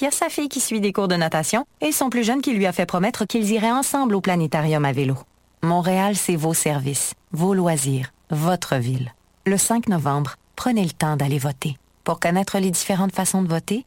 Il y a sa fille qui suit des cours de natation et son plus jeune qui lui a fait promettre qu'ils iraient ensemble au planétarium à vélo. Montréal, c'est vos services, vos loisirs, votre ville. Le 5 novembre, prenez le temps d'aller voter. Pour connaître les différentes façons de voter,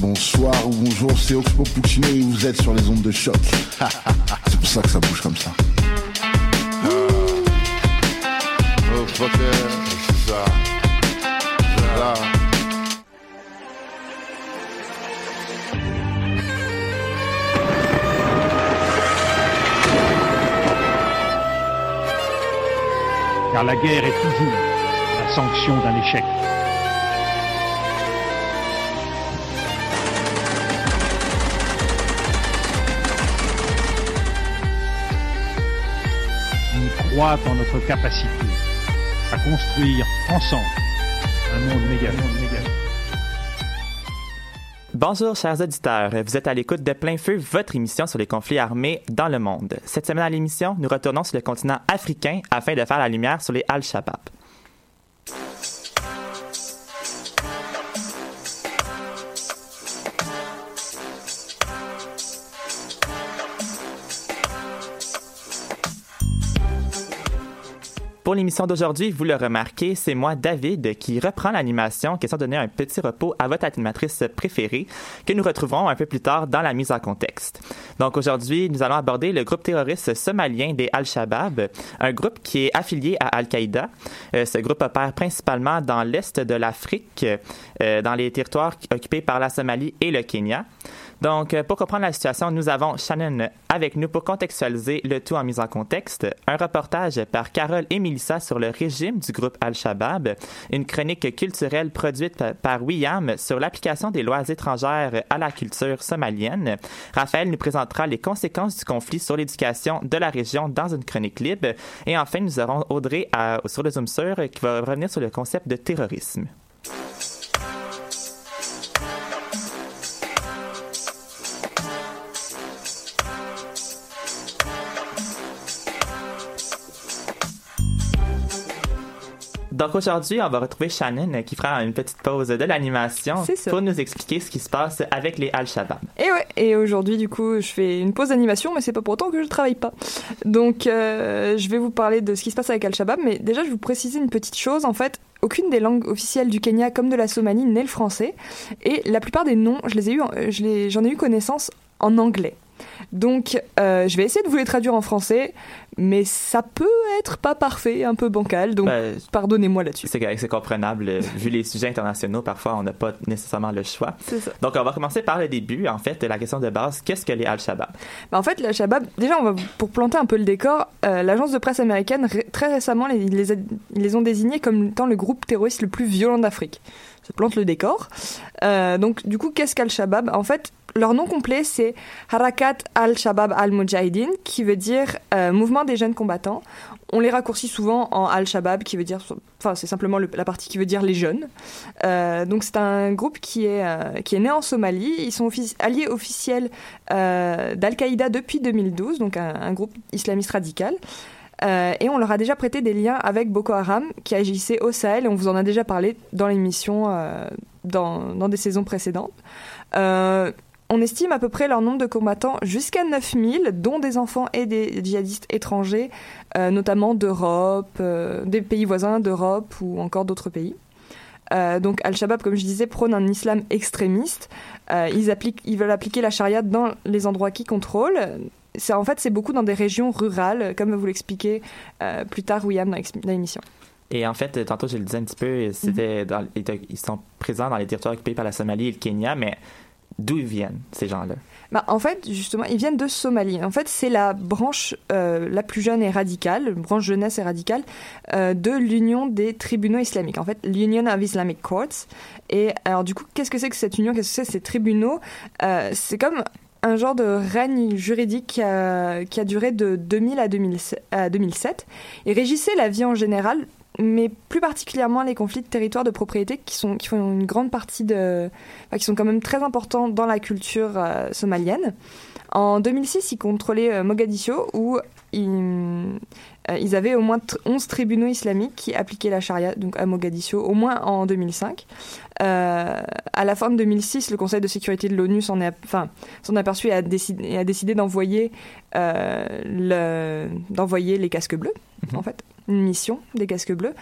Bonsoir ou bonjour, c'est Oxpo Puccino et vous êtes sur les ondes de choc. c'est pour ça que ça bouge comme ça. Oh, car la guerre est toujours la sanction d'un échec. Croit notre capacité à construire ensemble un monde méga, méga. Bonjour chers auditeurs, vous êtes à l'écoute de Plein Feu, votre émission sur les conflits armés dans le monde. Cette semaine à l'émission, nous retournons sur le continent africain afin de faire la lumière sur les Al-Shabaab. Pour l'émission d'aujourd'hui, vous le remarquez, c'est moi, David, qui reprend l'animation, question de donner un petit repos à votre animatrice préférée, que nous retrouverons un peu plus tard dans la mise en contexte. Donc aujourd'hui, nous allons aborder le groupe terroriste somalien des Al-Shabaab, un groupe qui est affilié à Al-Qaïda. Euh, ce groupe opère principalement dans l'est de l'Afrique, euh, dans les territoires occupés par la Somalie et le Kenya. Donc, euh, pour comprendre la situation, nous avons Shannon avec nous pour contextualiser le tout en mise en contexte. Un reportage par Carole et Melissa sur le régime du groupe Al-Shabaab. Une chronique culturelle produite pa- par William sur l'application des lois étrangères à la culture somalienne. Raphaël nous présentera les conséquences du conflit sur l'éducation de la région dans une chronique libre. Et enfin, nous aurons Audrey à- sur le Zoom sur qui va revenir sur le concept de terrorisme. Donc aujourd'hui, on va retrouver Shannon euh, qui fera une petite pause de l'animation pour nous expliquer ce qui se passe avec les Al-Shabaab. Et ouais, et aujourd'hui, du coup, je fais une pause d'animation, mais c'est pas pour autant que je travaille pas. Donc, euh, je vais vous parler de ce qui se passe avec Al-Shabaab, mais déjà, je vais vous préciser une petite chose. En fait, aucune des langues officielles du Kenya comme de la Somalie n'est le français, et la plupart des noms, je les ai eu, je les- j'en ai eu connaissance en anglais. Donc, euh, je vais essayer de vous les traduire en français, mais ça peut être pas parfait, un peu bancal, donc Ben, pardonnez-moi là-dessus. c'est c'est comprenable. euh, Vu les sujets internationaux, parfois, on n'a pas nécessairement le choix. Ça. Donc, on va commencer par le début. En fait, la question de base, qu'est-ce que les Al-Shabaab? Bah, en fait, la Shabab, déjà, on va, pour planter un peu le décor, euh, l'agence de presse américaine, très récemment, les- les, les ont désignés comme étant le groupe terroriste le plus violent d'Afrique. Plante le décor. Euh, donc, du coup, qu'est-ce qu'Al-Shabaab En fait, leur nom complet, c'est Harakat al-Shabaab al-Mujahideen, qui veut dire euh, mouvement des jeunes combattants. On les raccourcit souvent en Al-Shabaab, qui veut dire, enfin, c'est simplement le- la partie qui veut dire les jeunes. Euh, donc, c'est un groupe qui est, qui est né en Somalie. Ils sont alliés officiels d'Al-Qaïda depuis 2012, donc un groupe islamiste radical. Euh, et on leur a déjà prêté des liens avec Boko Haram, qui agissait au Sahel, et on vous en a déjà parlé dans l'émission euh, dans, des saisons précédentes. Euh, on estime à peu près leur nombre de combattants jusqu'à 9000, dont des enfants et des djihadistes étrangers, notamment d'Europe, des pays voisins d'Europe ou encore d'autres pays. Donc Al-Shabaab, comme je disais, prône un islam extrémiste. Ils, ils veulent appliquer la charia dans les endroits qu'ils contrôlent. C'est, en fait, c'est beaucoup dans des régions rurales, comme vous l'expliquez euh, plus tard, William, dans l'émission. Et en fait, tantôt, je le disais un petit peu, c'était dans- ils sont présents dans les territoires occupés par la Somalie et le Kenya, mais d'où ils viennent, ces gens-là? Bah, en fait, justement, ils viennent de Somalie. En fait, c'est la branche euh, la plus jeune et radicale, branche jeunesse et radicale, euh, de l'Union des tribunaux islamiques. En fait, l'Union of Islamic Courts. Et alors, du coup, qu'est-ce que c'est que cette union? Qu'est-ce que c'est ces tribunaux? Euh, C'est comme un genre de règne juridique qui a, duré de 2000 à, 2007, à 2007 et régissait la vie en général mais plus particulièrement les conflits de territoire de propriété qui sont qui font une grande partie de qui sont quand même très importants dans la culture euh, somalienne. En 2006, ils contrôlaient euh, Mogadiscio où ils, euh, ils, avaient au moins 11 tribunaux islamiques qui appliquaient la charia donc à Mogadiscio au moins en 2005. Euh, à la fin de 2006, le Conseil de sécurité de l'ONU s'en est, enfin, s'en aperçu et a décidé, a décidé d'envoyer le, d'envoyer les casques bleus, -hmm. en fait une mission des casques bleus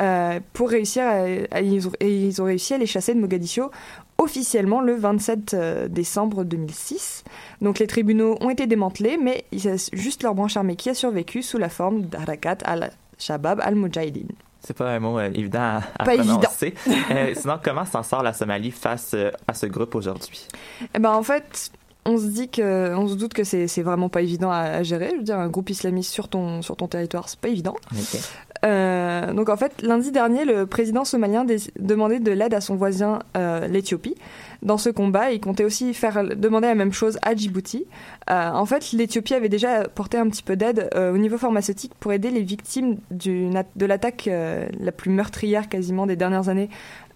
euh, pour réussir à, à, ils, ont, et ils ont réussi à les chasser de Mogadiscio officiellement le 27 euh, décembre 2006. Donc les tribunaux ont été démantelés, mais il y a juste leur branche armée qui a survécu sous la forme d'Harakat al-Shabab al-Mujahideen. C'est pas un mot euh, évident à, pas prononcer. euh, sinon, comment s'en sort la Somalie face à ce groupe aujourd'hui? Eh ben, en fait, on se dit que, on se doute que c'est vraiment pas évident à, à, gérer. Je veux dire, un groupe islamiste sur ton, sur ton territoire, c'est pas évident. Okay. Euh, donc en fait, lundi dernier, le président somalien demandait de l'aide à son voisin, euh, l'Éthiopie. Dans ce combat, il comptait aussi faire demander la même chose à Djibouti. Euh, en fait, l'Éthiopie avait déjà porté un petit peu d'aide euh, au niveau pharmaceutique pour aider les victimes de l'attaque la plus meurtrière quasiment des dernières années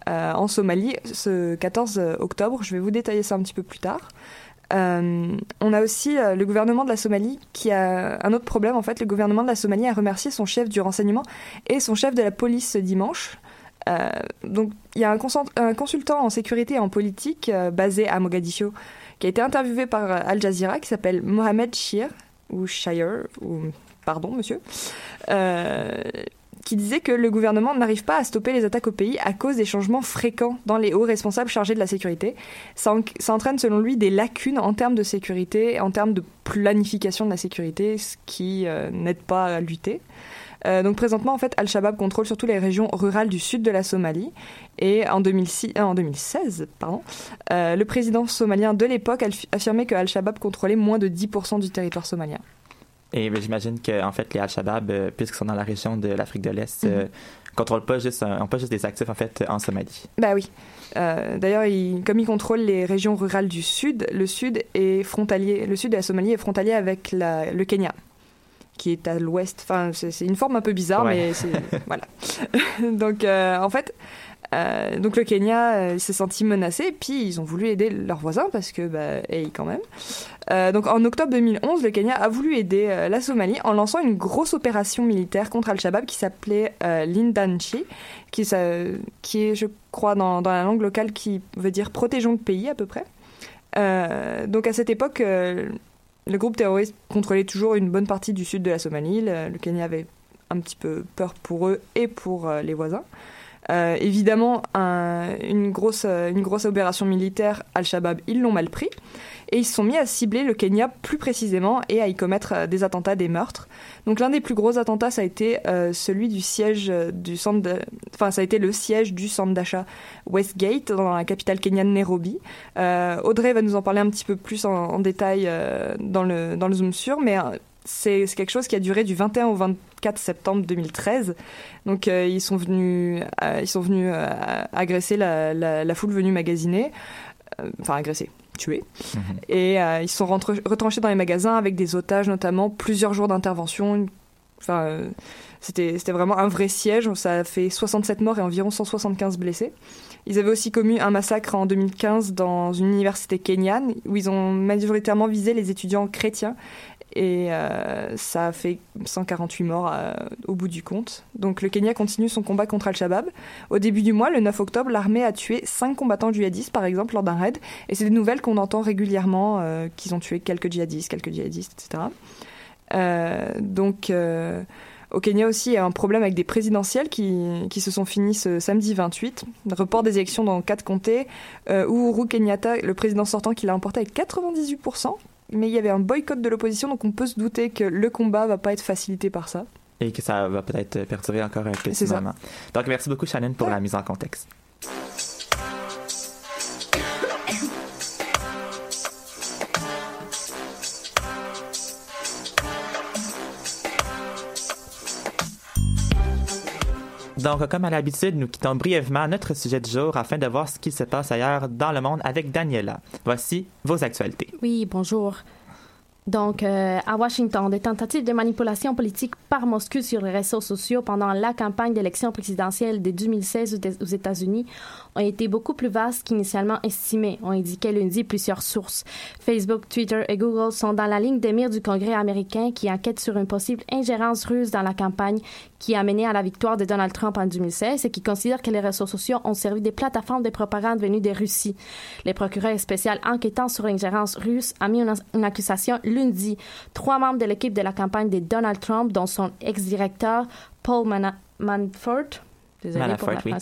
en Somalie, ce 14 octobre. Je vais vous détailler ça un petit peu plus tard. Euh, on a aussi euh, le gouvernement de la Somalie qui a un autre problème. En fait, le gouvernement de la Somalie a remercié son chef du renseignement et son chef de la police ce dimanche. Euh, donc, il y a un, consultant en sécurité et en politique basé à Mogadiscio qui a été interviewé par Al Jazeera qui s'appelle Mohamed Shir ou Shire ou pardon monsieur qui disait que le gouvernement n'arrive pas à stopper les attaques au pays à cause des changements fréquents dans les hauts responsables chargés de la sécurité. Ça, en, ça entraîne selon lui des lacunes en termes de sécurité, en termes de planification de la sécurité, ce qui euh, n'aide pas à lutter. Euh, donc présentement, en fait, Al-Shabaab contrôle surtout les régions rurales du sud de la Somalie. Et en, 2006, euh, en 2016, pardon, euh, le président somalien de l'époque affirmait que Al-Shabaab contrôlait moins de 10% du territoire somalien. Et ben, j'imagine que en fait les Al-Shabaab, euh, puisqu'ils sont dans la région de l'Afrique de l'Est, mm -hmm. euh, contrôlent pas juste, euh, ont pas juste des actifs en fait en Somalie. Bah oui. D'ailleurs, comme ils contrôlent les régions rurales du sud, le sud est frontalier, le sud de la Somalie est frontalier avec la, le Kenya qui est à l'ouest. Enfin, c'est une forme un peu bizarre, ouais. mais voilà. Donc, en fait, euh, donc le Kenya euh, s'est senti menacé, puis ils ont voulu aider leurs voisins parce que, bah, hey, quand même. Euh, donc en octobre 2011, le Kenya a voulu aider la Somalie en lançant une grosse opération militaire contre Al-Shabaab qui s'appelait Lindanchi, qui, qui est, je crois, dans, la langue locale, qui veut dire protégeons le pays à peu près. donc à cette époque, le groupe terroriste contrôlait toujours une bonne partie du sud de la Somalie. Le Kenya avait un petit peu peur pour eux et pour les voisins. Euh, évidemment, un, une, grosse, une grosse opération militaire, Al-Shabaab, ils l'ont mal pris. Et ils se sont mis à cibler le Kenya plus précisément et à y commettre des attentats, des meurtres. Donc l'un des plus gros attentats, ça a été euh, celui du siège du centre, enfin ça a été le siège du centre d'achat Westgate dans la capitale kenyane Nairobi. Euh, Audrey va nous en parler un petit peu plus en, détail euh, dans le dans le zoom sur, mais c'est quelque chose qui a duré du 21 au 24 septembre 2013. Donc euh, ils sont venus, euh, ils sont venus euh, agresser la, la, la, foule venue magasiner, enfin agresser, tuer. -hmm. Et ils sont retranchés dans les magasins avec des otages notamment, plusieurs jours d'intervention. Enfin, c'était vraiment un vrai siège. Ça a fait 67 morts et environ 175 blessés. Ils avaient aussi commis un massacre en 2015 dans une université kenyane où ils ont majoritairement visé les étudiants chrétiens et euh, ça a fait 148 morts euh, au bout du compte. Donc le Kenya continue son combat contre Al-Shabaab. Au début du mois, le 9 octobre, l'armée a tué 5 combattants djihadistes, par exemple, lors d'un raid. Et c'est des nouvelles qu'on entend régulièrement, euh, qu'ils ont tué quelques djihadistes, quelques djihadistes, etc. Euh, donc au Kenya aussi, il y a un problème avec des présidentielles qui, qui se sont finies ce samedi 28. Report des élections dans quatre comtés. Uhuru Kenyatta, le président sortant, qui l'a emporté avec 98%, mais il y avait un boycott de l'opposition, donc on peut se douter que le combat va pas être facilité par ça. Et que ça va peut-être perdurer encore un petit moment. Donc merci beaucoup Shannon pour ouais. la mise en contexte. Donc, comme à l'habitude, nous quittons brièvement notre sujet du jour afin de voir ce qui se passe ailleurs dans le monde avec Daniela. Voici vos actualités. Oui, bonjour. Donc, euh, à Washington, des tentatives de manipulation politique par Moscou sur les réseaux sociaux pendant la campagne d'élection présidentielle de 2016 aux États-Unis ont été beaucoup plus vastes qu'initialement estimé, ont indiqué lundi plusieurs sources. Facebook, Twitter et Google sont dans la ligne des mires du Congrès américain qui enquête sur une possible ingérence russe dans la campagne qui a mené à la victoire de Donald Trump en 2016 et qui considère que les réseaux sociaux ont servi des plateformes de propagande venues de Russie. Le procureur spécial enquêtant sur l'ingérence russe a mis une, accusation lundi. Trois membres de l'équipe de la campagne de Donald Trump, dont son ex-directeur Paul Manafort, Désolé pour la oui.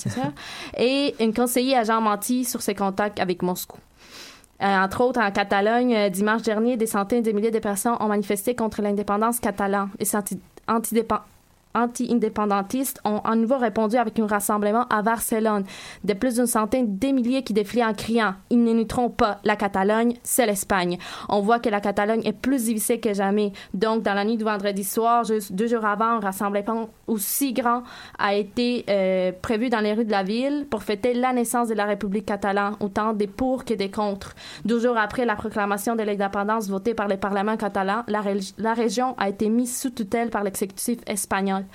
et un conseiller agent menti sur ses contacts avec Moscou. Euh, entre autres, en Catalogne, euh, dimanche dernier, des centaines de milliers de personnes ont manifesté contre l'indépendance catalane et anti anti-indépendantistes ont à nouveau répondu avec un rassemblement à Barcelone de plus d'une centaine de milliers qui défilaient en criant Ils ne nous trompent pas, la Catalogne, c'est l'Espagne. On voit que la Catalogne est plus divisée que jamais. Donc, dans la nuit du vendredi soir, juste deux jours avant, un rassemblement aussi grand a été euh, prévu dans les rues de la ville pour fêter la naissance de la République catalane, autant des pour que des contre. Deux jours après la proclamation de l'indépendance votée par le Parlement catalan, la, la région a été mise sous tutelle par l'exécutif espagnol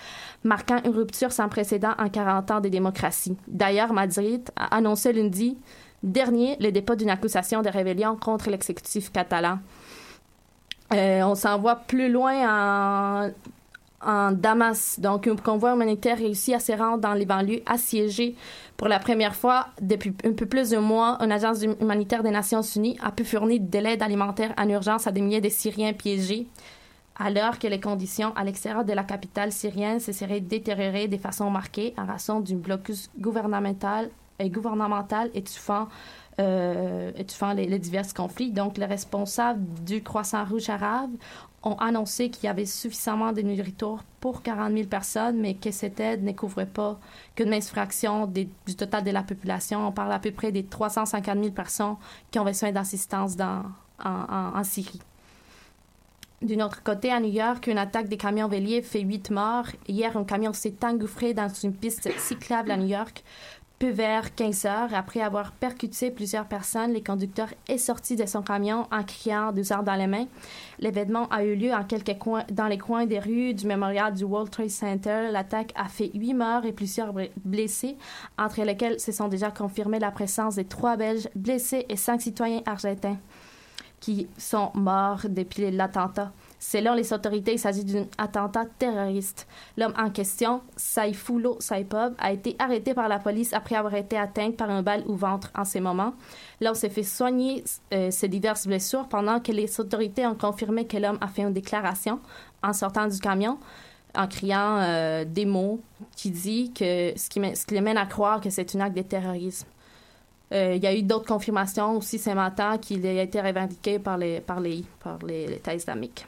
marquant une rupture sans précédent en 40 ans de démocratie. D'ailleurs, Madrid a annoncé lundi dernier le dépôt d'une accusation de rébellion contre l'exécutif catalan. Euh, on s'en voit plus loin en, en Damas. Donc, un convoi humanitaire réussit à se rendre dans les banlieues assiégées. Pour la première fois depuis un peu plus d'un mois, une agence humanitaire des Nations Unies a pu fournir de l'aide alimentaire en urgence à des milliers de Syriens piégés alors que les conditions à l'extérieur de la capitale syrienne se seraient détériorées de façon marquée en raison d'un blocus gouvernemental et gouvernemental étouffant, euh, les, divers conflits. Donc, les responsables du Croissant Rouge arabe ont annoncé qu'il y avait suffisamment de nourriture pour 40 000 personnes, mais que cette aide ne couvrait pas qu'une mince fraction du total de la population. On parle à peu près des 350 000 personnes qui ont besoin d'assistance en, en Syrie. D'un autre côté, à New York, une attaque des camions véliers fait huit morts. Hier, un camion s'est engouffré dans une piste cyclable à New York. Peu vers 15 heures, après avoir percuté plusieurs personnes, le conducteur est sorti de son camion en criant deux heures dans les mains. L'événement a eu lieu dans les coins des rues du mémorial du World Trade Center. L'attaque a fait huit morts et plusieurs blessés, entre lesquels se sont déjà confirmés la présence de trois Belges blessés et cinq citoyens argentins qui sont morts depuis l'attentat. Selon les autorités, il s'agit d'un attentat terroriste. L'homme en question, Saifoulo Saipov, a été arrêté par la police après avoir été atteint par un balle au ventre en ces moments. L'homme s'est fait soigner euh, ses diverses blessures pendant que les autorités ont confirmé que l'homme a fait une déclaration en sortant du camion en criant euh, des mots qui dit que ce qui, les mène à croire que c'est un acte de terrorisme. Euh, il y a eu d'autres confirmations aussi ce matin qu'il a été revendiqué par les, par les, par les États islamiques.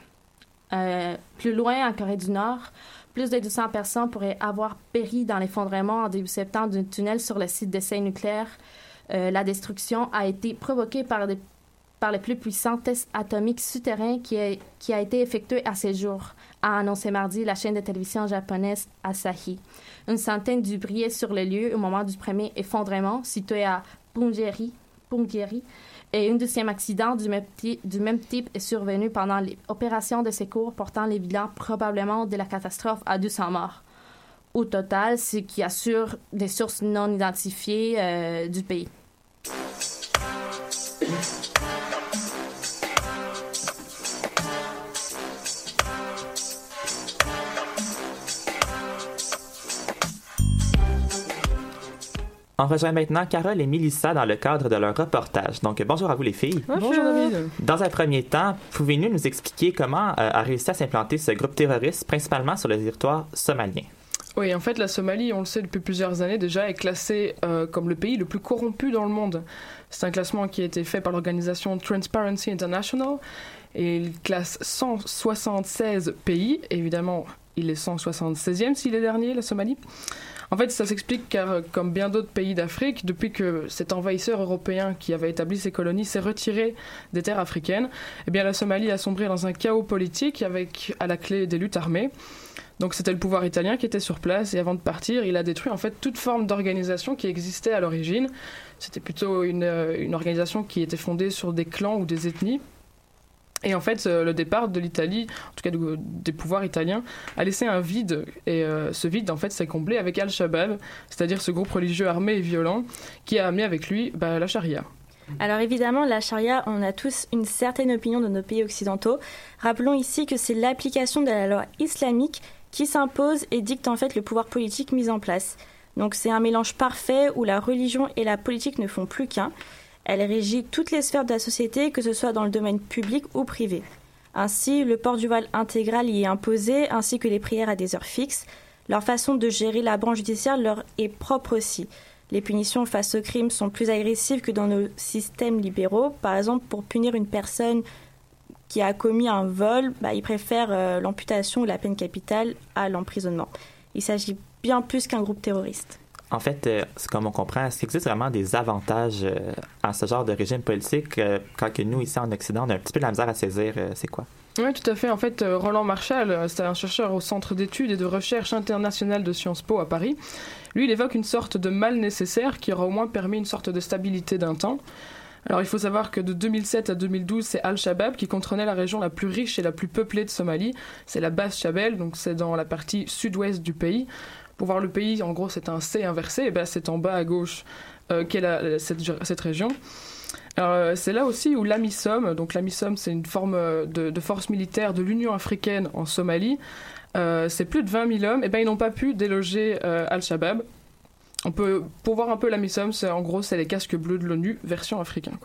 Euh, plus loin, en Corée du Nord, plus de 200 personnes pourraient avoir péri dans l'effondrement en début septembre d'un tunnel sur le site d'essai nucléaire. Euh, la destruction a été provoquée par, par les plus puissants tests atomiques souterrains qui a, qui a été effectué à ces jours, a annoncé mardi la chaîne de télévision japonaise Asahi. Une centaine d'ouvriers sur le lieu au moment du premier effondrement, situé à Punggye-ri, et un deuxième accident du même, du même, type est survenu pendant l'opération de secours portant les bilans probablement de la catastrophe à 200 morts. Au total, ce qui assure des sources non identifiées euh, du pays. On rejoint maintenant Carole et Milissa dans le cadre de leur reportage. Donc, bonjour à vous les filles. Bonjour, David. Dans un premier temps, pouvez-vous nous expliquer comment euh, a réussi à s'implanter ce groupe terroriste, principalement sur le territoire somalien? Oui, en fait, la Somalie, on le sait depuis plusieurs années déjà, est classée euh, comme le pays le plus corrompu dans le monde. C'est un classement qui a été fait par l'organisation Transparency International et il classe 176 pays. Évidemment, il est 176e s'il est dernier, la Somalie. En fait, ça s'explique car, comme bien d'autres pays d'Afrique, depuis que cet envahisseur européen qui avait établi ses colonies s'est retiré des terres africaines, eh bien la Somalie a sombré dans un chaos politique avec à la clé des luttes armées. Donc c'était le pouvoir italien qui était sur place et avant de partir, il a détruit en fait toute forme d'organisation qui existait à l'origine. C'était plutôt une, une organisation qui était fondée sur des clans ou des ethnies et en fait, euh, le départ de l'Italie, en tout cas des pouvoirs italiens, a laissé un vide. Et euh, ce vide, en fait, s'est comblé avec Al-Shabaab, c'est-à-dire ce groupe religieux armé et violent qui a amené avec lui bah, la charia. Alors évidemment, la charia, on a tous une certaine opinion de nos pays occidentaux. Rappelons ici que c'est l'application de la loi islamique qui s'impose et dicte en fait le pouvoir politique mis en place. Donc c'est un mélange parfait où la religion et la politique ne font plus qu'un. Elle régit toutes les sphères de la société, que ce soit dans le domaine public ou privé. Ainsi, le port du voile intégral y est imposé, ainsi que les prières à des heures fixes. Leur façon de gérer la branche judiciaire leur est propre aussi. Les punitions face au crime sont plus agressives que dans nos systèmes libéraux. Par exemple, pour punir une personne qui a commis un vol, bah, ils préfèrent euh, l'amputation ou la peine capitale à l'emprisonnement. Il s'agit bien plus qu'un groupe terroriste. En fait, euh, comme on comprend, est-ce qu'il existe vraiment des avantages euh, à ce genre de régime politique euh, quand que nous, ici en Occident, on a un petit peu la misère à saisir c'est quoi? Oui, tout à fait. En fait, Roland Marshall, c'est un chercheur au Centre d'études et de recherche internationale de Sciences Po à Paris. Lui, il évoque une sorte de mal nécessaire qui aura au moins permis une sorte de stabilité d'un temps. Alors il faut savoir que de 2007 à 2012, c'est Al-Shabaab qui contrôlait la région la plus riche et la plus peuplée de Somalie. C'est la base Shabelle, donc c'est dans la partie sud-ouest du pays. Pour voir le pays, en gros, c'est un C inversé, et ben c'est en bas à gauche euh, qu'est cette, région. Euh, c'est là aussi où l'AMISOM, donc l'AMISOM c'est une forme euh, de, force militaire de l'Union africaine en Somalie, c'est plus de 20 000 hommes, et ben ils n'ont pas pu déloger Al-Shabaab. On peut, pour voir un peu l'AMISOM, en gros c'est les casques bleus de l'ONU version africaine.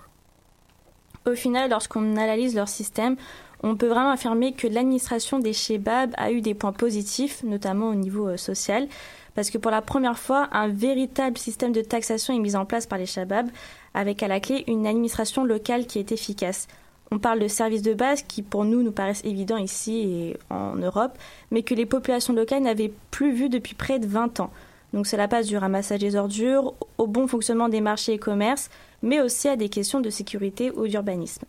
Au final, lorsqu'on analyse leur système, on peut vraiment affirmer que l'administration des Shebab a eu des points positifs, notamment au niveau euh, social, parce que pour la première fois, un véritable système de taxation est mis en place par les Shabab, avec à la clé une administration locale qui est efficace. On parle de services de base qui, pour nous, nous paraissent évidents ici et en Europe, mais que les populations locales n'avaient plus vu depuis près de 20 ans. Donc cela passe du ramassage des ordures au bon fonctionnement des marchés et commerces, mais aussi à des questions de sécurité ou d'urbanisme.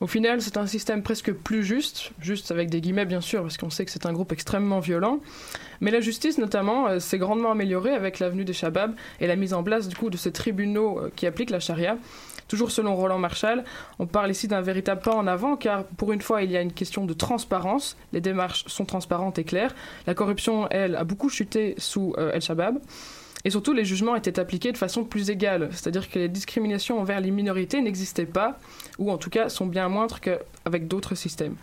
Au final, c'est un système presque plus juste, juste avec des guillemets bien sûr, parce qu'on sait que c'est un groupe extrêmement violent. Mais la justice, notamment, euh, s'est grandement améliorée avec l'avenue des Shabab et la mise en place du coup de ces tribunaux euh, qui appliquent la charia. Toujours selon Roland Marshall, on parle ici d'un véritable pas en avant car pour une fois il y a une question de transparence, les démarches sont transparentes et claires, la corruption elle a beaucoup chuté sous euh, El Shabab. Et surtout, les jugements étaient appliqués de façon plus égale, c'est-à-dire que les discriminations envers les minorités n'existaient pas, ou en tout cas sont bien moindres qu'avec d'autres systèmes.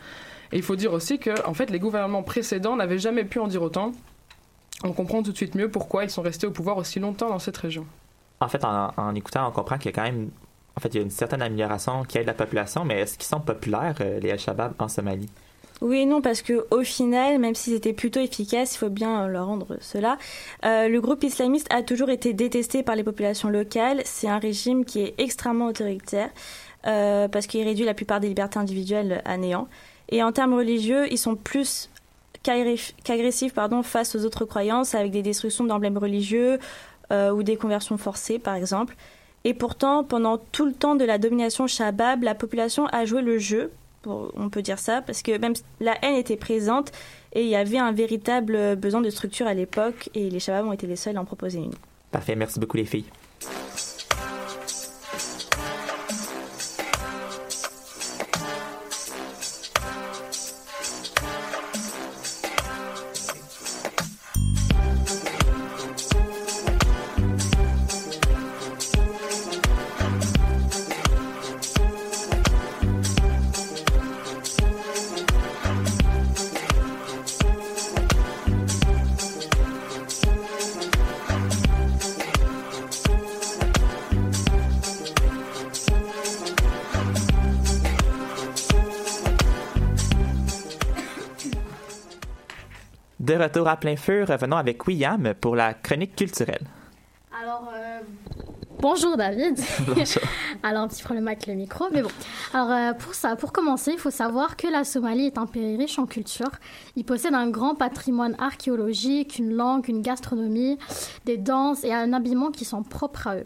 Et il faut dire aussi que, en fait, les gouvernements précédents n'avaient jamais pu en dire autant. On comprend tout de suite mieux pourquoi ils sont restés au pouvoir aussi longtemps dans cette région. En fait, en, écoutant, on comprend qu'il y a quand même, en fait, il y a une certaine amélioration qui aide la population, mais est-ce qu'ils sont populaires, euh, les Al-Shabaab, en Somalie? Oui et non, parce que au final, même s'ils étaient plutôt efficaces, il faut bien leur rendre cela, euh, le groupe islamiste a toujours été détesté par les populations locales. C'est un régime qui est extrêmement autoritaire, euh, parce qu'il réduit la plupart des libertés individuelles à néant. Et en termes religieux, ils sont plus qu'agressifs pardon, face aux autres croyances, avec des destructions d'emblèmes religieux euh, ou des conversions forcées, par exemple. Et pourtant, pendant tout le temps de la domination Shabab, la population a joué le jeu on peut dire ça, parce que même la haine était présente et il y avait un véritable besoin de structure à l'époque et les Shababs ont été les seuls à en proposer une. Parfait, merci beaucoup les filles. Retour à plein feu, revenons avec William pour la chronique culturelle. Alors, euh, Bonjour David. Bonjour. Alors un petit problème avec le micro, mais bon. Alors euh, pour ça, pour commencer, il faut savoir que la Somalie est un pays riche en culture. Il possède un grand patrimoine archéologique, une langue, une gastronomie, des danses et un habillement qui sont propres à eux.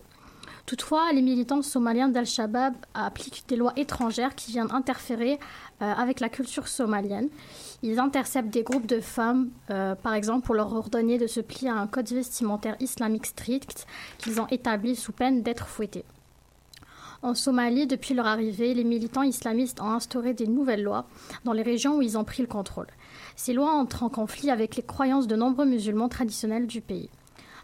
Toutefois, les militants somaliens d'Al-Shabaab appliquent des lois étrangères qui viennent interférer euh, avec la culture somalienne. Ils interceptent des groupes de femmes, euh, par exemple, pour leur ordonner de se plier à un code vestimentaire islamique strict qu'ils ont établi sous peine d'être fouettés. En Somalie, depuis leur arrivée, les militants islamistes ont instauré des nouvelles lois dans les régions où ils ont pris le contrôle. Ces lois entrent en conflit avec les croyances de nombreux musulmans traditionnels du pays.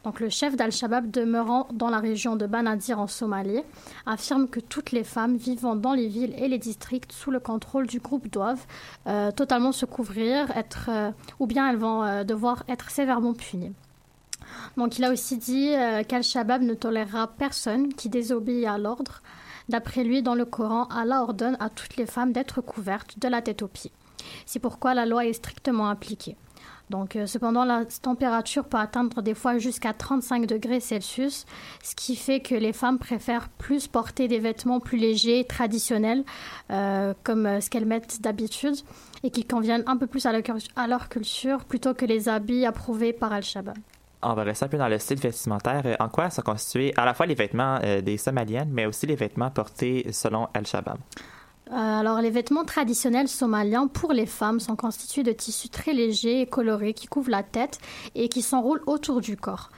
Donc, le chef d'Al-Shabaab demeurant dans la région de Banadir en Somalie affirme que toutes les femmes vivant dans les villes et les districts sous le contrôle du groupe doivent euh, totalement se couvrir, euh, ou bien elles vont euh, devoir être sévèrement punies. Donc, il a aussi dit qu'Al-Shabaab ne tolérera personne qui désobéit à l'ordre. D'après lui, dans le Coran, Allah ordonne à toutes les femmes d'être couvertes de la tête aux pieds. C'est pourquoi la loi est strictement appliquée. Donc, euh, cependant, la température peut atteindre des fois jusqu'à 35 degrés Celsius, ce qui fait que les femmes préfèrent plus porter des vêtements plus légers, traditionnels, euh, comme euh, ce qu'elles mettent d'habitude, et qui conviennent un peu plus à leur, culture, plutôt que les habits approuvés par Al-Shabaab. On va rester un peu dans le style vestimentaire. En quoi sont constitués à la fois les vêtements des Somaliennes, mais aussi les vêtements portés selon Al-Shabaab? Euh, alors, les vêtements traditionnels somaliens pour les femmes sont constitués de tissus très légers et colorés qui couvrent la tête et qui s'enroulent autour du corps.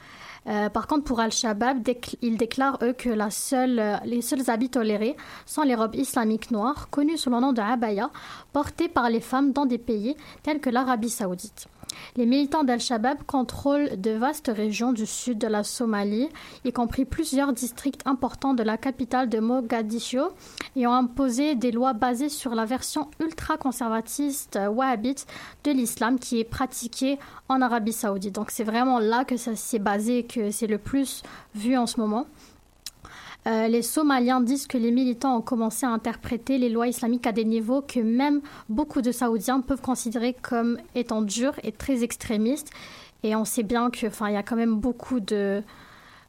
Euh, par contre, pour Al-Shabaab, ils déclarent, eux, que les seuls habits tolérés sont les robes islamiques noires, connues sous le nom de abaya, portées par les femmes dans des pays tels que l'Arabie saoudite. Les militants d'Al-Shabaab contrôlent de vastes régions du sud de la Somalie, y compris plusieurs districts importants de la capitale de Mogadiscio, et ont imposé des lois basées sur la version ultra-conservatiste wahhabite de l'islam qui est pratiquée en Arabie saoudite. Donc c'est vraiment là que ça s'est basé que c'est le plus vu en ce moment. Euh, les Somaliens disent que les militants ont commencé à interpréter les lois islamiques à des niveaux que même beaucoup de Saoudiens peuvent considérer comme étant durs et très extrémistes. Et on sait bien que, enfin, il y a quand même beaucoup de,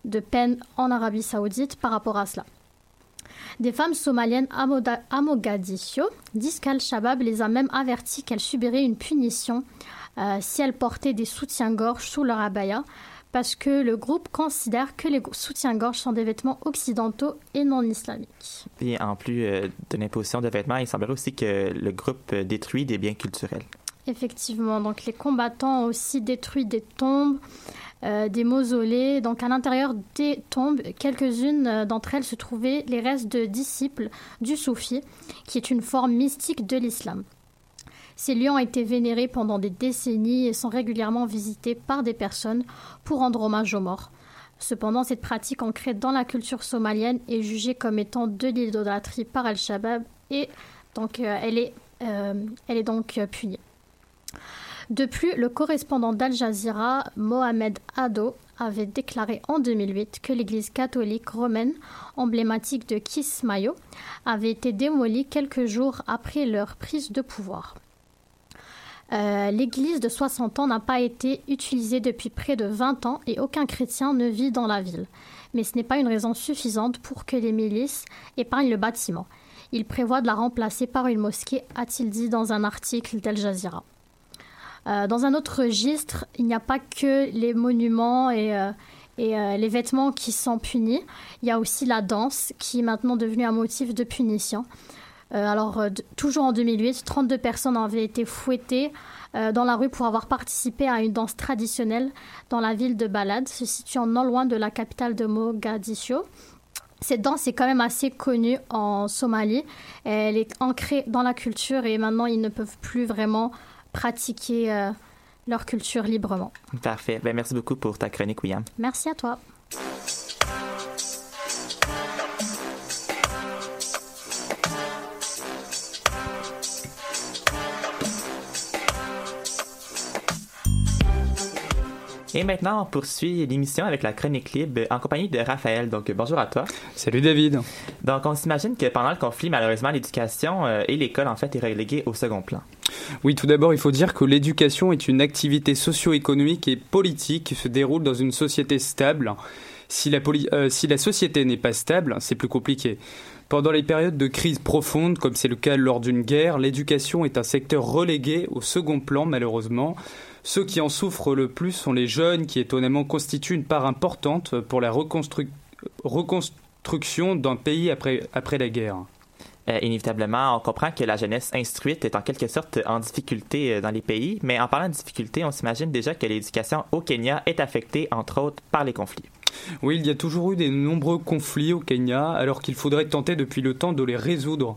de peine en Arabie Saoudite par rapport à cela. Des femmes somaliennes à Mogadiscio disent qu'Al-Shabaab les a même averties qu'elles subiraient une punition euh, si elles portaient des soutiens-gorge sous leur abaya, parce que le groupe considère que les soutiens-gorge sont des vêtements occidentaux et non islamiques. Et en plus euh, de l'imposition de vêtements, il semblerait aussi que le groupe euh, détruit des biens culturels. Effectivement, donc les combattants ont aussi détruit des tombes, euh, des mausolées. Donc à l'intérieur des tombes, quelques-unes d'entre elles se trouvaient les restes de disciples du soufi, qui est une forme mystique de l'islam. Ces lieux ont été vénérés pendant des décennies et sont régulièrement visités par des personnes pour rendre hommage aux morts. Cependant, cette pratique ancrée dans la culture somalienne est jugée comme étant de l'idolâtrie par Al-Shabaab et donc euh, elle, est, euh, elle est donc euh, punie. De plus, le correspondant d'Al Jazeera, Mohamed Ado, avait déclaré en 2008 que l'église catholique romaine, emblématique de Kismayo, avait été démolie quelques jours après leur prise de pouvoir. Euh, l'église de 60 ans n'a pas été utilisée depuis près de 20 ans et aucun chrétien ne vit dans la ville. Mais ce n'est pas une raison suffisante pour que les milices épargnent le bâtiment. Ils prévoient de la remplacer par une mosquée, a-t-il dit dans un article d'Al Jazeera. Euh, dans un autre registre, il n'y a pas que les monuments et, euh, les vêtements qui sont punis. Il y a aussi la danse qui est maintenant devenue un motif de punition. Euh, alors, euh, toujours en 2008, 32 personnes avaient été fouettées euh, dans la rue pour avoir participé à une danse traditionnelle dans la ville de Balad, se situant non loin de la capitale de Mogadiscio. Cette danse est quand même assez connue en Somalie. Elle est ancrée dans la culture et maintenant ils ne peuvent plus vraiment pratiquer euh, leur culture librement. Parfait. Ben, merci beaucoup pour ta chronique, William. Merci à toi. Et maintenant, on poursuit l'émission avec la chronique libre en compagnie de Raphaël. Donc, bonjour à toi. Salut David. Donc, on s'imagine que pendant le conflit, malheureusement, l'éducation euh, et l'école, en fait, est reléguée au second plan. Oui, tout d'abord, il faut dire que l'éducation est une activité socio-économique et politique qui se déroule dans une société stable. Si la, euh, si la société n'est pas stable, c'est plus compliqué. Pendant les périodes de crise profonde, comme c'est le cas lors d'une guerre, l'éducation est un secteur relégué au second plan, malheureusement. Ceux qui en souffrent le plus sont les jeunes, qui étonnamment constituent une part importante pour la reconstruction d'un pays après, après la guerre. Euh, inévitablement, on comprend que la jeunesse instruite est en quelque sorte en difficulté euh, dans les pays, mais en parlant de difficulté, on s'imagine déjà que l'éducation au Kenya est affectée, entre autres, par les conflits. Oui, il y a toujours eu de nombreux conflits au Kenya, alors qu'il faudrait tenter depuis le temps de les résoudre.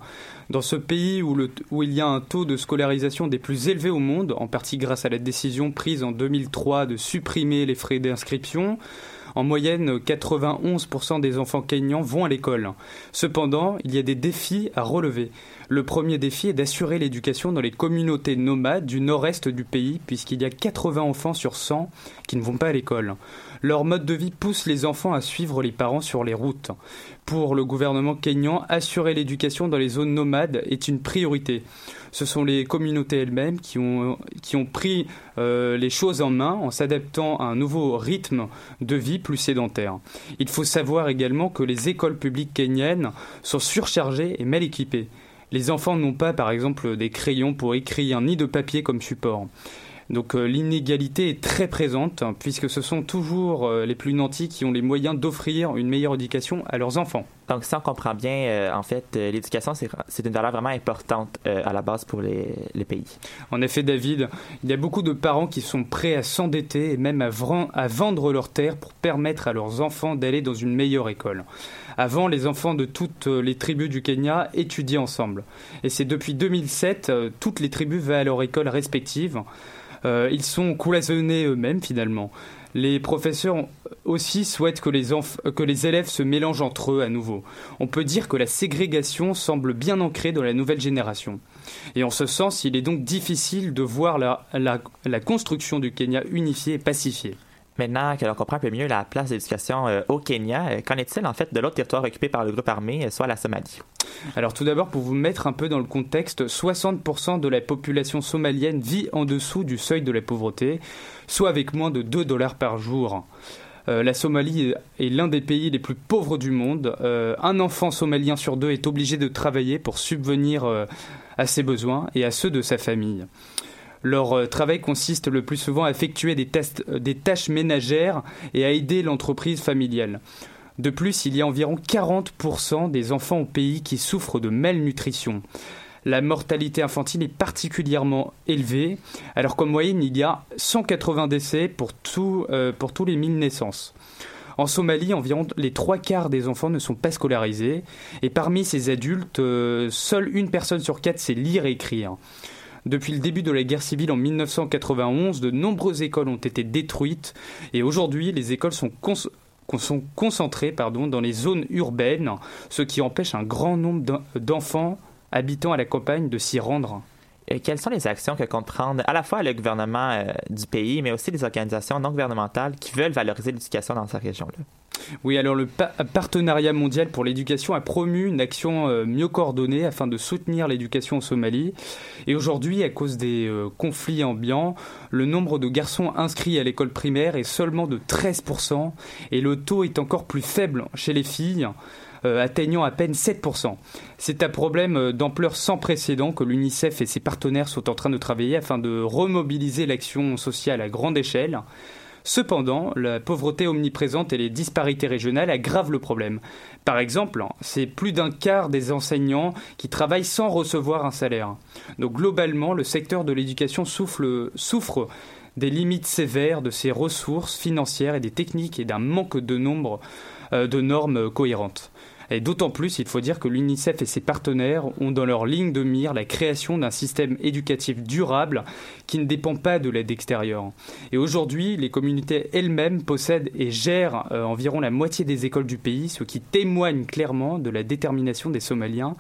Dans ce pays où, il y a un taux de scolarisation des plus élevés au monde, en partie grâce à la décision prise en 2003 de supprimer les frais d'inscription, en moyenne, 91% des enfants kenyans vont à l'école. Cependant, il y a des défis à relever. Le premier défi est d'assurer l'éducation dans les communautés nomades du nord-est du pays, puisqu'il y a 80 enfants sur 100 qui ne vont pas à l'école. Leur mode de vie pousse les enfants à suivre les parents sur les routes. Pour le gouvernement kényan, assurer l'éducation dans les zones nomades est une priorité ce sont les communautés elles-mêmes qui ont, qui ont pris euh, les choses en main en s'adaptant à un nouveau rythme de vie plus sédentaire. Il faut savoir également que les écoles publiques kenyanes sont surchargées et mal équipées. Les enfants n'ont pas, par exemple, des crayons pour écrire ni de papier comme support. Donc euh, l'inégalité est très présente puisque ce sont toujours euh, les plus nantis qui ont les moyens d'offrir une meilleure éducation à leurs enfants. Donc ça, on comprend bien, euh, en fait, l'éducation, c'est une valeur vraiment importante à la base pour les, les, pays. En effet, David, il y a beaucoup de parents qui sont prêts à s'endetter et même à, à vendre leurs terres pour permettre à leurs enfants d'aller dans une meilleure école. Avant, les enfants de toutes les tribus du Kenya étudiaient ensemble. Et c'est depuis 2007, toutes les tribus vont à leur école respective. Euh, ils sont cloisonnés eux-mêmes finalement. Les professeurs aussi souhaitent que les, élèves se mélangent entre eux à nouveau. On peut dire que la ségrégation semble bien ancrée dans la nouvelle génération. Et en ce sens, il est donc difficile de voir la, la construction du Kenya unifié et pacifié. Maintenant que l'on comprend un peu mieux la place de euh, au Kenya, euh, qu'en est-il en fait de l'autre territoire occupé par le groupe armé, euh, soit la Somalie? Alors tout d'abord, pour vous mettre un peu dans le contexte, 60% de la population somalienne vit en dessous du seuil de la pauvreté, soit avec moins de 2 dollars par jour. la Somalie est l'un des pays les plus pauvres du monde. un enfant somalien sur deux est obligé de travailler pour subvenir à ses besoins et à ceux de sa famille. Leur euh, travail consiste le plus souvent à effectuer euh, des, tâches ménagères et à aider l'entreprise familiale. De plus, il y a environ 40% des enfants au pays qui souffrent de malnutrition. La mortalité infantile est particulièrement élevée, alors qu'en moyenne, il y a 180 décès pour, euh, pour tous les 1000 naissances. En Somalie, environ les trois quarts des enfants ne sont pas scolarisés, et parmi ces adultes, seule une personne sur quatre sait lire et écrire. Depuis le début de la guerre civile en 1991, de nombreuses écoles ont été détruites et aujourd'hui, les écoles sont concentrées pardon, dans les zones urbaines, ce qui empêche un grand nombre d'enfants habitant à la campagne de s'y rendre. Et quelles sont les actions que compte prendre à la fois le gouvernement euh, du pays, mais aussi les organisations non gouvernementales qui veulent valoriser l'éducation dans sa région-là? Oui, alors le partenariat mondial pour l'éducation a promu une action euh, mieux coordonnée afin de soutenir l'éducation en Somalie. Et aujourd'hui, à cause des euh, conflits ambiants, le nombre de garçons inscrits à l'école primaire est seulement de 13% et le taux est encore plus faible chez les filles. Euh, atteignant à peine 7%. C'est un problème d'ampleur sans précédent que l'UNICEF et ses partenaires sont en train de travailler afin de remobiliser l'action sociale à grande échelle. Cependant, la pauvreté omniprésente et les disparités régionales aggravent le problème. Par exemple, c'est plus d'un quart des enseignants qui travaillent sans recevoir un salaire. Donc globalement, le secteur de l'éducation souffre, souffre des limites sévères de ses ressources financières et des techniques et d'un manque de nombre euh, de normes cohérentes. Et d'autant plus, il faut dire que l'UNICEF et ses partenaires ont dans leur ligne de mire la création d'un système éducatif durable qui ne dépend pas de l'aide extérieure. Et aujourd'hui, les communautés elles-mêmes possèdent et gèrent euh, environ la moitié des écoles du pays, ce qui témoigne clairement de la détermination des Somaliens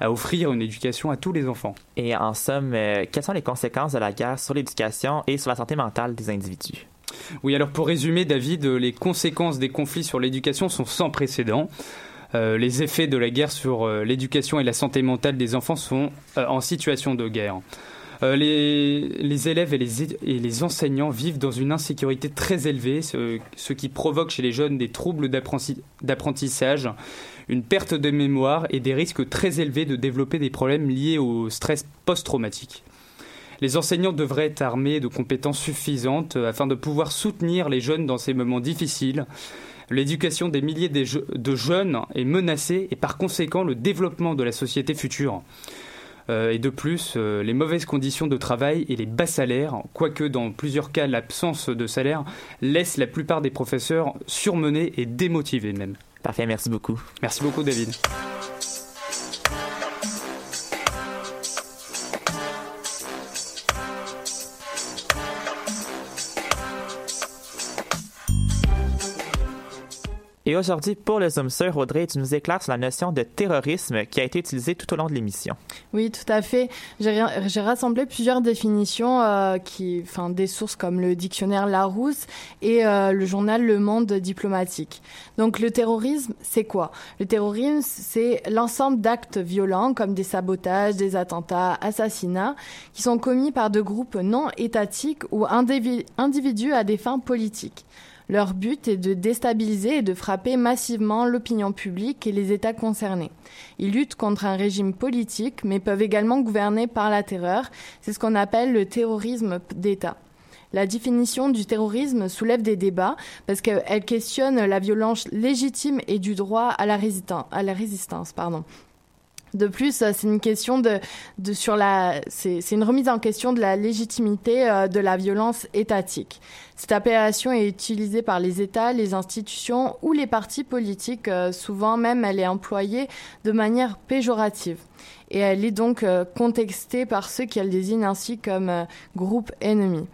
à offrir une éducation à tous les enfants. Et en somme, euh, quelles sont les conséquences de la guerre sur l'éducation et sur la santé mentale des individus? Oui, alors pour résumer, David, les conséquences des conflits sur l'éducation sont sans précédent. Euh, les effets de la guerre sur euh, l'éducation et la santé mentale des enfants sont euh, en situation de guerre. Les, élèves et les, enseignants vivent dans une insécurité très élevée, ce qui provoque chez les jeunes des troubles d'apprentissage, une perte de mémoire et des risques très élevés de développer des problèmes liés au stress post-traumatique. Les enseignants devraient être armés de compétences suffisantes afin de pouvoir soutenir les jeunes dans ces moments difficiles. L'éducation des milliers de jeunes est menacée et par conséquent le développement de la société future. Euh, et de plus, euh, les mauvaises conditions de travail et les bas salaires, quoique dans plusieurs cas l'absence de salaire, laissent la plupart des professeurs surmenés et démotivés même. Parfait, merci beaucoup. Merci beaucoup David. Et aujourd'hui, pour le Zoom sur, Audrey, tu nous éclaires sur la notion de terrorisme qui a été utilisée tout au long de l'émission. Oui, tout à fait. J'ai rassemblé plusieurs définitions, euh, qui, enfin, des sources comme le dictionnaire Larousse et euh, le journal Le Monde diplomatique. Donc, le terrorisme, c'est quoi? Le terrorisme, c'est l'ensemble d'actes violents comme des sabotages, des attentats, assassinats, qui sont commis par de groupes non étatiques ou individus à des fins politiques. Leur but est de déstabiliser et de frapper massivement l'opinion publique et les États concernés. Ils luttent contre un régime politique, mais peuvent également gouverner par la terreur. C'est ce qu'on appelle le terrorisme d'État. La définition du terrorisme soulève des débats parce qu'elle questionne la violence légitime et du droit à la, résistance. Pardon. De plus, euh, c'est une question de, sur la, c'est une remise en question de la légitimité euh, de la violence étatique. Cette appellation est utilisée par les États, les institutions ou les partis politiques. Euh, souvent même, elle est employée de manière péjorative. Et elle est donc contextée par ceux qui la désignent ainsi comme groupe ennemi.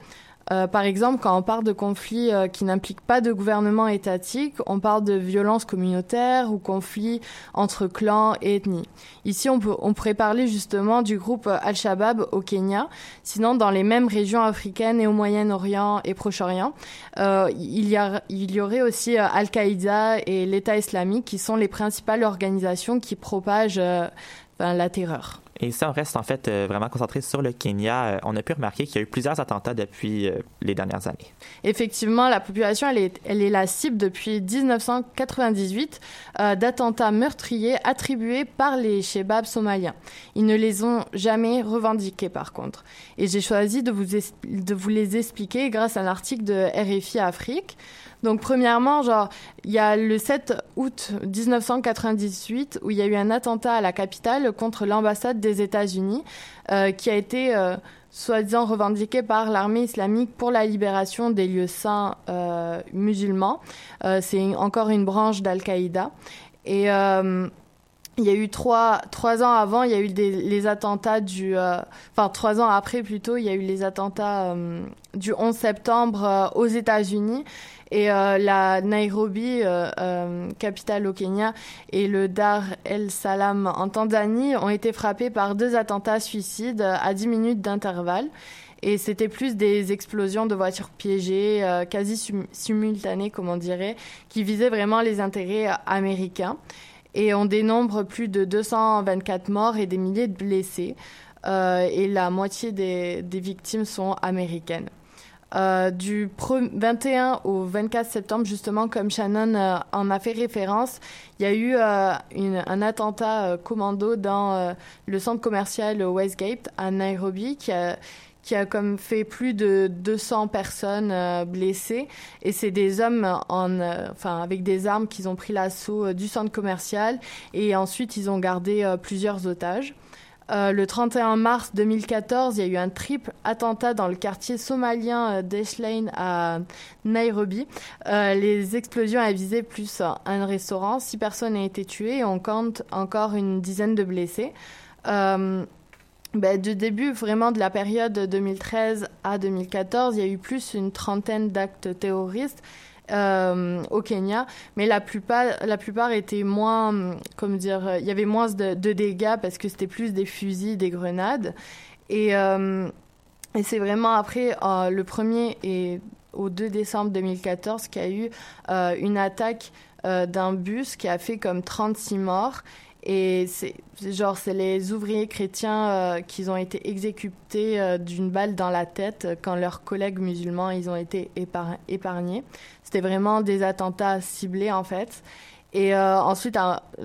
Euh, par exemple, quand on parle de conflits euh, qui n'impliquent pas de gouvernement étatique, on parle de violences communautaires ou conflits entre clans et ethnies. Ici, on, pourrait parler justement du groupe Al-Shabaab au Kenya. Sinon, dans les mêmes régions africaines et au Moyen-Orient et Proche-Orient, euh, il, y il y aurait aussi Al-Qaïda et l'État islamique qui sont les principales organisations qui propagent la terreur. Et ça, on reste en fait euh, vraiment concentré sur le Kenya. Euh, on a pu remarquer qu'il y a eu plusieurs attentats depuis euh, les dernières années. Effectivement, la population, elle est, la cible depuis 1998 d'attentats meurtriers attribués par les Shebabs somaliens. Ils ne les ont jamais revendiqués par contre. Et j'ai choisi de vous, de vous les expliquer grâce à un article de RFI Afrique. Donc premièrement, genre il y a le 7 août 1998 où il y a eu un attentat à la capitale contre l'ambassade des États-Unis euh, qui a été euh, soi-disant revendiqué par l'armée islamique pour la libération des lieux saints euh, musulmans. C'est encore une branche d'Al-Qaïda et il y a eu trois, trois ans avant, il y a eu des, les attentats du... enfin, trois ans après plutôt, il y a eu les attentats du 11 septembre aux États-Unis. Et euh, la Nairobi, euh, euh, capitale au Kenya, et le Dar el Salam en Tanzanie ont été frappés par deux attentats suicides à 10 minutes d'intervalle. Et c'était plus des explosions de voitures piégées, quasi simultanées, comme on dirait, qui visaient vraiment les intérêts américains. Et on dénombre plus de 224 morts et des milliers de blessés. et la moitié des victimes sont américaines. Euh, du 21 au 24 septembre, justement, comme Shannon euh, en a fait référence, il y a eu euh, un attentat commando dans le centre commercial Westgate à Nairobi qui a qui a comme fait plus de 200 personnes blessées et c'est des hommes en enfin avec des armes qui ont pris l'assaut du centre commercial et ensuite ils ont gardé plusieurs otages. Euh, le 31 mars 2014, il y a eu un triple attentat dans le quartier somalien euh, à Nairobi. Euh, les explosions avaient visé plus un restaurant. Six personnes ont été tuées et on compte encore une dizaine de blessés. Ben, du début vraiment de la période 2013 à 2014, il y a eu plus une trentaine d'actes terroristes euh, au Kenya, mais la plupart, la étaient moins, comme dire, il y avait moins de, dégâts parce que c'était plus des fusils, des grenades. Et, euh, c'est vraiment après euh, le 1er et au 2 décembre 2014 qu'il y a eu une attaque d'un bus qui a fait comme 36 morts Et c'est genre, c'est les ouvriers chrétiens euh, qui ont été exécutés euh, d'une balle dans la tête quand leurs collègues musulmans ils ont été épargnés. C'était vraiment des attentats ciblés en fait. Et euh, ensuite,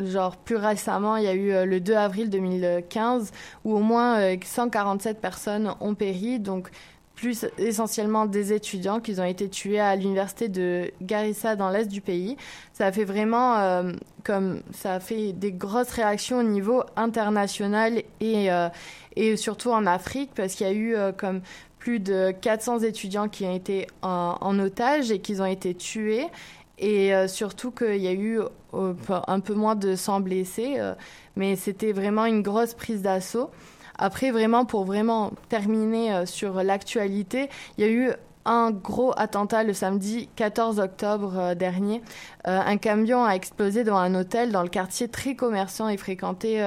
genre plus récemment, il y a eu le 2 avril 2015 où au moins 147 personnes ont péri. Donc plus essentiellement des étudiants qui ont été tués à l'université de Garissa dans l'est du pays. Ça a fait vraiment euh, comme ça a fait des grosses réactions au niveau international et euh, et surtout en Afrique parce qu'il y a eu euh, comme plus de 400 étudiants qui ont été en, en otage et qui ont été tués et surtout qu'il y a eu un peu moins de 100 blessés mais c'était vraiment une grosse prise d'assaut. Après, vraiment, pour vraiment terminer euh, sur l'actualité, il y a eu un gros attentat le samedi 14 octobre euh, dernier. Euh, un camion a explosé dans un hôtel dans le quartier très commerçant et fréquenté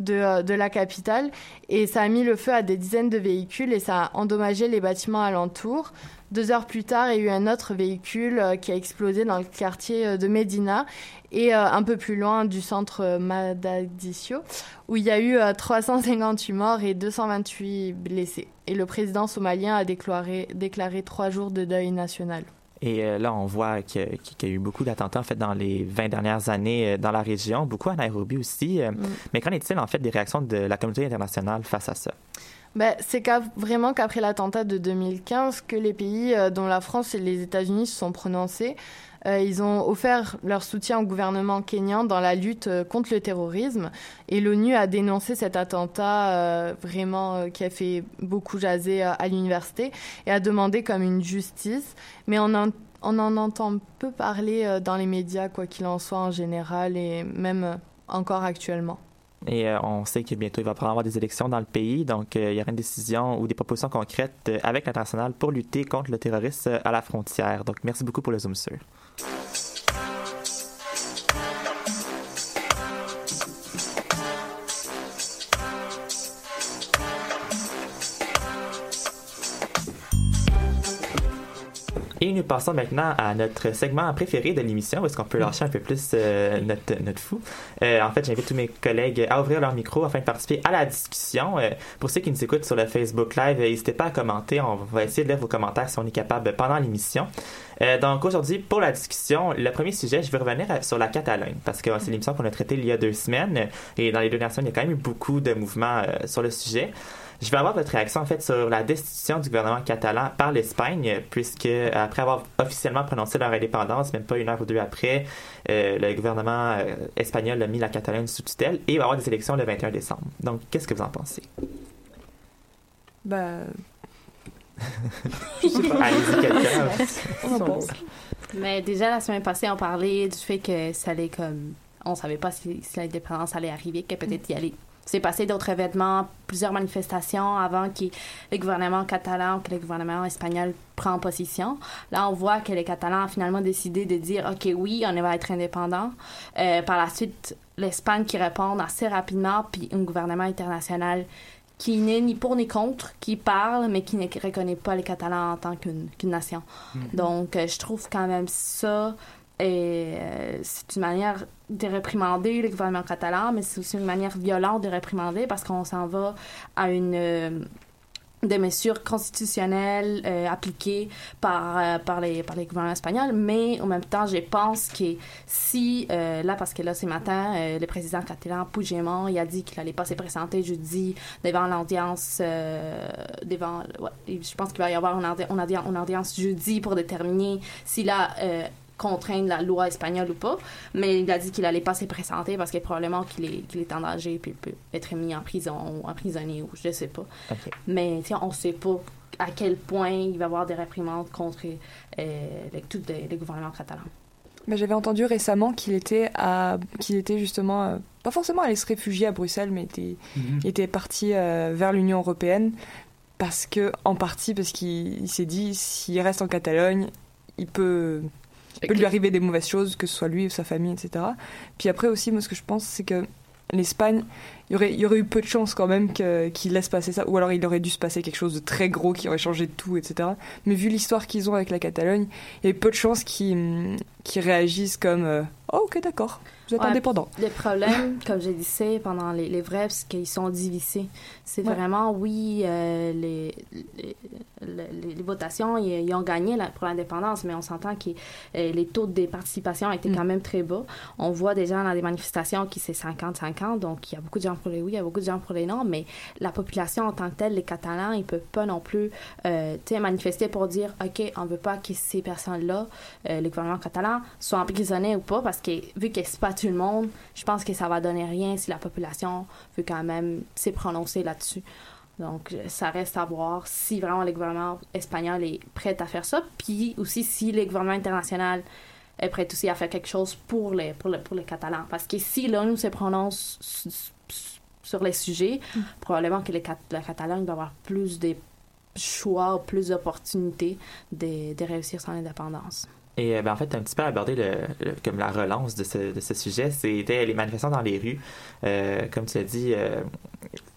de, de, la capitale et ça a mis le feu à des dizaines de véhicules et ça a endommagé les bâtiments alentours. Deux heures plus tard, il y a eu un autre véhicule qui a explosé dans le quartier de Medina et euh, un peu plus loin du centre euh, Madadiscio, où il y a eu 358 euh, morts et 228 blessés. Et le président somalien a déclaré trois jours de deuil national. Et là, on voit qu'il y, a eu beaucoup d'attentats en fait dans les 20 dernières années dans la région, beaucoup à Nairobi aussi. Mm. Mais qu'en est-il en fait des réactions de la communauté internationale face à ça? Ben, c'est vraiment qu'après l'attentat de 2015 que les pays dont la France et les États-Unis se sont prononcés. Euh, ils ont offert leur soutien au gouvernement kényan dans la lutte euh, contre le terrorisme. Et l'ONU a dénoncé cet attentat euh, vraiment qui a fait beaucoup jaser à l'université et a demandé comme une justice. Mais on en, entend peu parler dans les médias, quoi qu'il en soit en général, et même encore actuellement. Et on sait que bientôt il va y avoir des élections dans le pays, donc il y aura une décision ou des propositions concrètes avec l'international pour lutter contre le terrorisme à la frontière. Donc merci beaucoup pour le Zoom sur. Et nous passons maintenant à notre segment préféré de l'émission, où est-ce qu'on peut lâcher un peu plus euh, notre, notre fou. Euh, en fait, j'invite tous mes collègues à ouvrir leur micro afin de participer à la discussion. Euh, pour ceux qui nous écoutent sur le Facebook Live, n'hésitez pas à commenter. On va essayer de lire vos commentaires si on est capable pendant l'émission. Donc aujourd'hui, pour la discussion, le premier sujet, je vais revenir sur la Catalogne, parce que c'est l'émission qu'on a traitée il y a deux semaines. Et dans les deux dernières semaines, il y a quand même eu beaucoup de mouvements sur le sujet. Je vais avoir votre réaction en fait sur la destitution du gouvernement catalan par l'Espagne, puisque après avoir officiellement prononcé leur indépendance, même pas une heure ou deux après, euh, le gouvernement euh, espagnol a mis la Catalogne sous tutelle et il va y avoir des élections le 21 décembre. Donc, qu'est-ce que vous en pensez? Bah. Je sais pas. Allez-y, quelqu'un. On en pense. Mais déjà, la semaine passée, on parlait du fait que ça allait comme. On savait pas si, si l'indépendance allait arriver, que peut-être y aller s'est passé d'autres événements, plusieurs manifestations avant que le gouvernement catalan ou que le gouvernement espagnol prend position. Là, on voit que les Catalans ont finalement décidé de dire OK, oui, on va être indépendant. Euh, par la suite, l'Espagne qui répond assez rapidement, puis un gouvernement international qui n'est ni pour ni contre, qui parle, mais qui ne reconnaît pas les Catalans en tant qu'une nation. Mm-hmm. Donc, euh, je trouve quand même ça et euh, c'est une manière de réprimander le gouvernement catalan, mais c'est aussi une manière violente de réprimander parce qu'on s'en va à une euh, des mesures constitutionnelles euh, appliquées par, par, les, par les gouvernements espagnols, mais en même temps, je pense que si, là, parce que là, ce matin, le président catalan Puigdemont, il a dit qu'il allait pas se présenter jeudi devant l'audience, devant, je pense qu'il va y avoir une, une, audience jeudi pour déterminer s'il a contraindre la loi espagnole ou pas, mais il a dit qu'il allait pas se présenter parce que probablement qu'il est, qu'il est en danger puis peut être mis en prison ou emprisonné ou je sais pas. Mais on sait pas à quel point il va y avoir des réprimandes contre euh, tout le, gouvernement catalan. Mais j'avais entendu récemment qu'il était à, qu'il était justement euh, pas forcément allé se réfugier à Bruxelles, mais était, mm-hmm. était parti euh, vers l'Union européenne parce que en partie parce qu'il s'est dit s'il reste en Catalogne, il peut il peut lui arriver des mauvaises choses, que ce soit lui ou sa famille, etc. Puis après aussi, moi, ce que je pense, c'est que l'Espagne, il y aurait, y aurait eu peu de chances quand même qu'il laisse passer ça, ou alors il aurait dû se passer quelque chose de très gros qui aurait changé de tout, etc. Mais vu l'histoire qu'ils ont avec la Catalogne, il y a eu peu de chances qu'ils réagissent comme euh, oh, ok, d'accord. Vous êtes Ouais, indépendant. Le problème, comme je disais pendant les, les vrais, c'est qu'ils sont divisés. C'est Ouais. vraiment, oui, euh, les, les, les- votations, ils, ils ont gagné la- pour l'indépendance, mais on s'entend que euh, les taux de participation étaient Mm. quand même très bas. On voit déjà dans des manifestations qui c'est 50-50, donc il y a beaucoup de gens pour les oui, il y a beaucoup de gens pour les non, mais la population en tant que telle, les Catalans, ils peuvent pas non plus euh, manifester pour dire, OK, on veut pas que ces personnes-là, euh, le gouvernement catalan, soient emprisonnés ou pas, parce que vu que c'est pas tout le monde, je pense que ça va donner rien si la population veut quand même s'est prononcer là-dessus. Donc, ça reste à voir si vraiment le gouvernement espagnol est prêt à faire ça, puis aussi si le gouvernement international est prêt aussi à faire quelque chose pour les, pour les, pour les Catalans. Parce que si l'ONU se prononce sur les sujets, probablement que les, la Catalogne va avoir plus de choix, plus d'opportunités de, de réussir son indépendance. Et euh, ben, en fait, un petit peu abordé le, comme la relance de ce, de ce sujet, c'était les manifestants dans les rues. Euh, comme tu as dit, euh,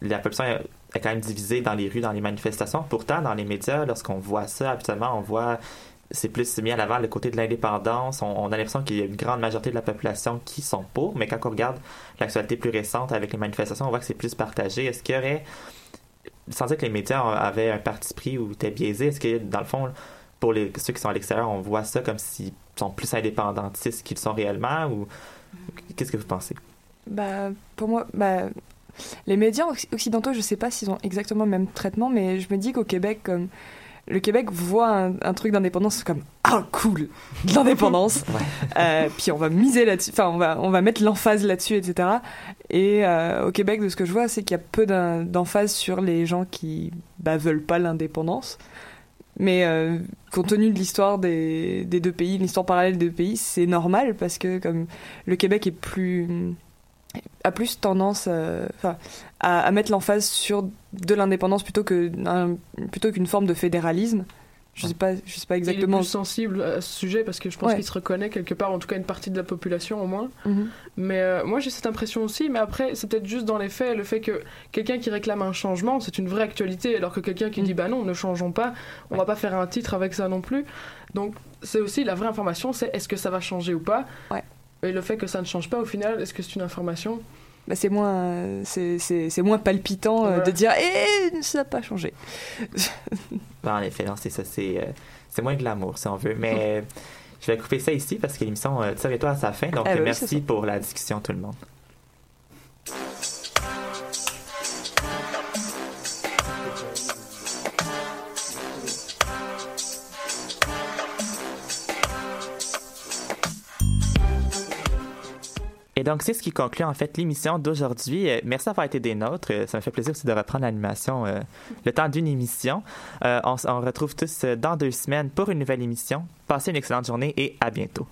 la population est est quand même divisée dans les rues, dans les manifestations. Pourtant, dans les médias, lorsqu'on voit ça, habituellement, on voit c'est plus mis à l'avant le côté de l'indépendance. On, on a l'impression qu'il y a une grande majorité de la population qui sont pour, mais quand on regarde l'actualité plus récente avec les manifestations, on voit que c'est plus partagé. Est-ce qu'il y aurait, sans dire que les médias avaient un parti pris ou étaient biaisés, est-ce que dans le fond, pour les, ceux qui sont à l'extérieur, on voit ça comme s'ils sont plus indépendantistes qu'ils sont réellement ou qu'est-ce que vous pensez? Bah, pour moi, bah, les médias occ- occidentaux, je sais pas s'ils ont exactement le même traitement, mais je me dis qu'au Québec, comme le Québec voit un, un truc d'indépendance comme ah cool, de l'indépendance, Euh, puis on va miser là-dessus, enfin on va on va mettre l'emphase là-dessus, etc. Et euh, au Québec, de ce que je vois, c'est qu'il y a peu d'emphase sur les gens qui bah, veulent pas l'indépendance. Mais euh, compte tenu de l'histoire des, deux pays, l'histoire parallèle des deux pays, c'est normal parce que comme le Québec est plus a plus tendance euh, enfin, à, à mettre l'emphase sur de l'indépendance plutôt qu'une forme de fédéralisme. Je sais pas, je sais pas exactement. Il est plus sensible à ce sujet parce que je pense Ouais. qu'il se reconnaît quelque part, en tout cas une partie de la population au moins. Mhm. Mais euh, moi j'ai cette impression aussi, mais après c'est peut-être juste dans les faits, le fait que quelqu'un qui réclame un changement, c'est une vraie actualité, alors que quelqu'un qui dit bah non, ne changeons pas, on va pas faire un titre avec ça non plus. Donc c'est aussi la vraie information, c'est est-ce que ça va changer ou pas? Et le fait que ça ne change pas au final, est-ce que c'est une information? Bah, c'est moins, c'est, moins palpitant euh, de dire eh ça n'a pas changé. Ben, en effet, non, c'est ça, c'est, euh, c'est moins glamour, si on veut. Mais je vais couper ça ici parce que l'émission euh, tire bientôt à sa fin. Donc, Ah oui, merci pour la discussion, tout le monde. Et donc, c'est ce qui conclut en fait l'émission d'aujourd'hui. Euh, merci d'avoir été des nôtres. Euh, Ça me fait plaisir aussi de reprendre l'animation euh, le temps d'une émission. On s- on retrouve tous dans deux semaines pour une nouvelle émission. Passez une excellente journée et à bientôt.